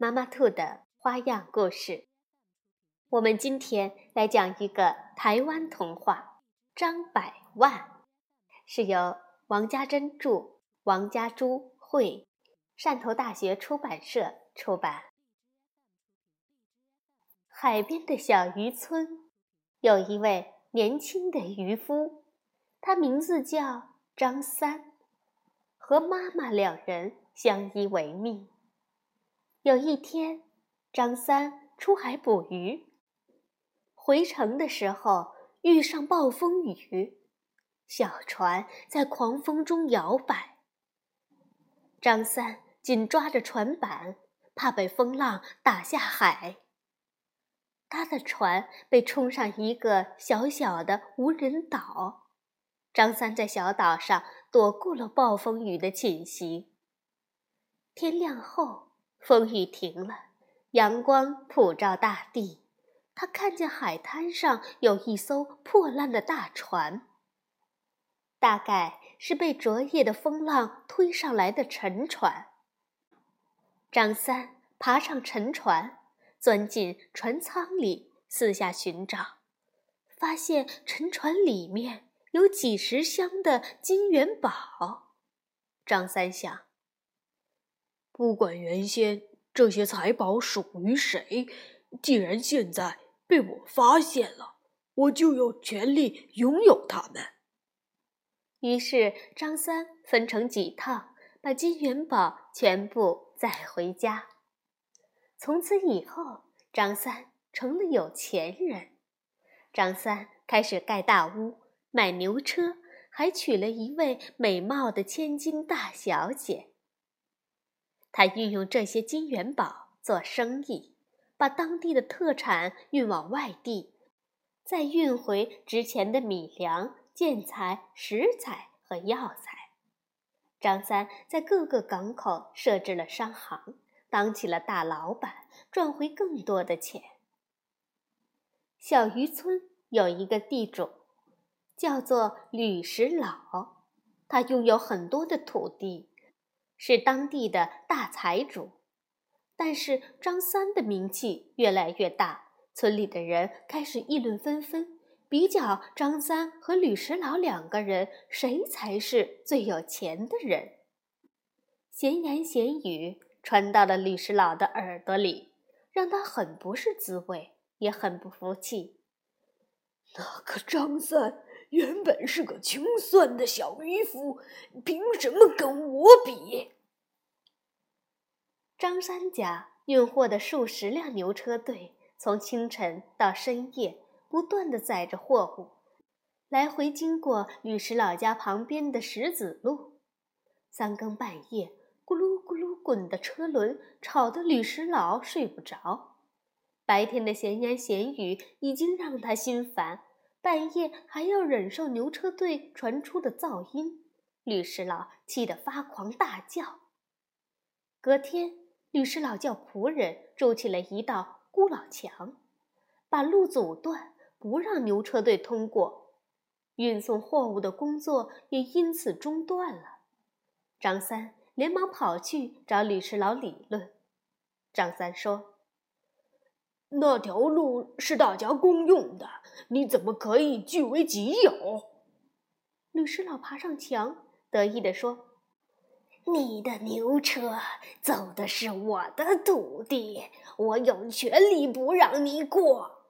妈妈兔的花样故事，我们今天来讲一个台湾童话《张百万》，是由王家珍著，王家珠绘，汕头大学出版社出版。海边的小渔村，有一位年轻的渔夫，他名字叫张三，和妈妈两人相依为命。有一天，张三出海捕鱼，回城的时候遇上暴风雨，小船在狂风中摇摆。张三紧抓着船板，怕被风浪打下海。他的船被冲上一个小小的无人岛，张三在小岛上躲过了暴风雨的侵袭。天亮后。风雨停了，阳光普照大地。他看见海滩上有一艘破烂的大船，大概是被昨夜的风浪推上来的沉船。张三爬上沉船，钻进船舱里，四下寻找，发现沉船里面有几十箱的金元宝。张三想。不管原先这些财宝属于谁，既然现在被我发现了，我就有权利拥有它们。于是张三分成几趟，把金元宝全部载回家。从此以后，张三成了有钱人。张三开始盖大屋、买牛车，还娶了一位美貌的千金大小姐。他运用这些金元宝做生意，把当地的特产运往外地，再运回值钱的米粮、建材、石材和药材。张三在各个港口设置了商行，当起了大老板，赚回更多的钱。小渔村有一个地主，叫做吕石老，他拥有很多的土地。是当地的大财主，但是张三的名气越来越大，村里的人开始议论纷纷，比较张三和吕石老两个人谁才是最有钱的人。闲言闲语传到了吕石老的耳朵里，让他很不是滋味，也很不服气。那个张三。原本是个穷酸的小渔夫，凭什么跟我比？张三家运货的数十辆牛车队，从清晨到深夜，不断的载着货物，来回经过吕石老家旁边的石子路。三更半夜，咕噜咕噜滚的车轮吵得吕石老睡不着。白天的闲言闲语已经让他心烦。半夜还要忍受牛车队传出的噪音，律师老气得发狂大叫。隔天，律师老叫仆人筑起了一道孤老墙，把路阻断，不让牛车队通过，运送货物的工作也因此中断了。张三连忙跑去找律师老理论。张三说。那条路是大家公用的，你怎么可以据为己有？律师老爬上墙，得意地说：“你的牛车走的是我的土地，我有权利不让你过。”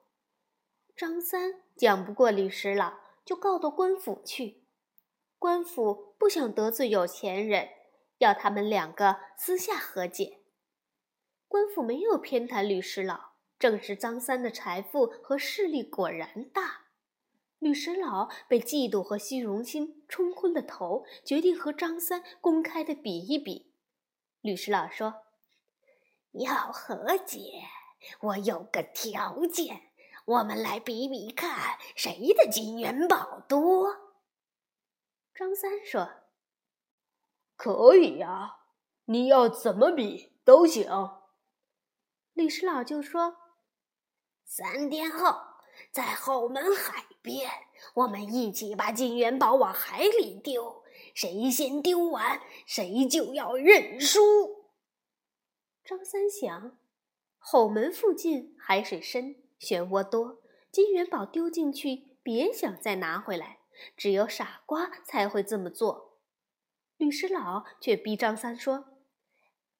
张三讲不过律师老，就告到官府去。官府不想得罪有钱人，要他们两个私下和解。官府没有偏袒律师老。正是张三的财富和势力果然大，吕石老被嫉妒和虚荣心冲昏了头，决定和张三公开的比一比。吕石老说：“要和解，我有个条件，我们来比比看谁的金元宝多。张三说：“可以呀，你要怎么比都行。”律师老就说：“三天后，在后门海边，我们一起把金元宝往海里丢，谁先丢完，谁就要认输。”张三想，后门附近海水深，漩涡多，金元宝丢进去，别想再拿回来。只有傻瓜才会这么做。律师老却逼张三说：“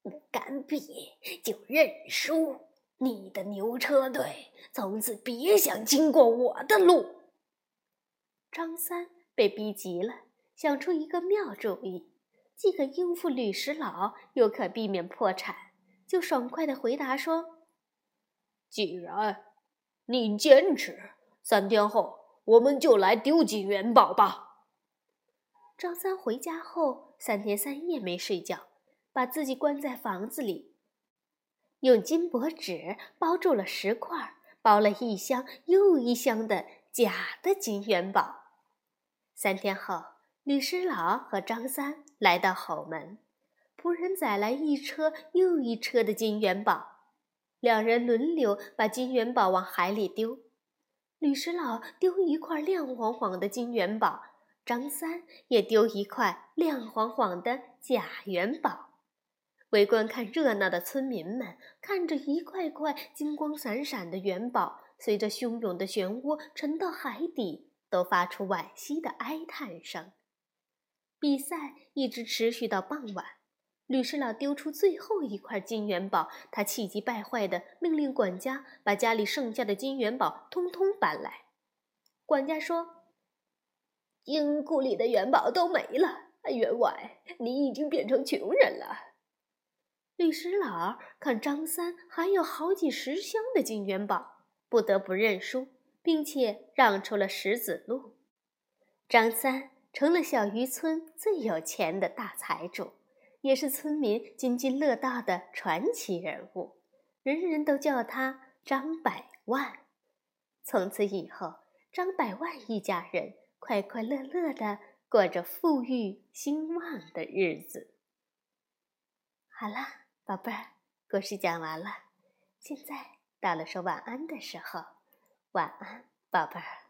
不敢比就认输，你的牛车队从此别想经过我的路。”张三被逼急了，想出一个妙主意，既可应付吕石老，又可避免破产，就爽快地回答说：“既然你坚持，三天后。”我们就来丢几元宝吧。张三回家后三天三夜没睡觉，把自己关在房子里，用金箔纸包住了石块，包了一箱又一箱的假的金元宝。三天后，律师老和张三来到后门，仆人载来一车又一车的金元宝，两人轮流把金元宝往海里丢。律师老丢一块亮晃晃的金元宝，张三也丢一块亮晃晃的假元宝。围观看热闹的村民们看着一块块金光闪闪的元宝随着汹涌的漩涡沉到海底，都发出惋惜的哀叹声。比赛一直持续到傍晚。吕师老丢出最后一块金元宝，他气急败坏地命令管家把家里剩下的金元宝通通搬来。管家说：“金库里的元宝都没了，员外，你已经变成穷人了。”律师老儿看张三还有好几十箱的金元宝，不得不认输，并且让出了石子路。张三成了小渔村最有钱的大财主。也是村民津津乐道的传奇人物，人人都叫他张百万。从此以后，张百万一家人快快乐乐的过着富裕兴旺的日子。好了，宝贝儿，故事讲完了，现在到了说晚安的时候，晚安，宝贝儿。